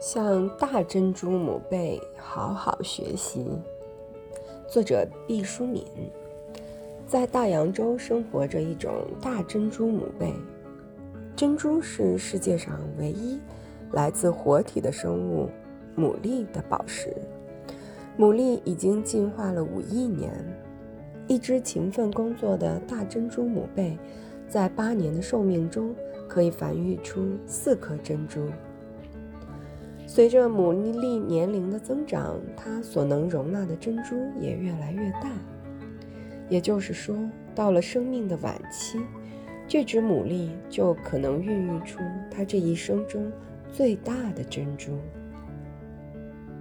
向大珍珠母贝好好学习。作者毕淑敏。在大洋洲生活着一种大珍珠母贝。珍珠是世界上唯一来自活体的生物牡蛎的宝石。牡蛎已经进化了五亿年。一只勤奋工作的大珍珠母贝，在八年的寿命中可以繁育出四颗珍珠。随着牡蛎年龄的增长，它所能容纳的珍珠也越来越大。也就是说，到了生命的晚期，这只牡蛎就可能孕育出它这一生中最大的珍珠。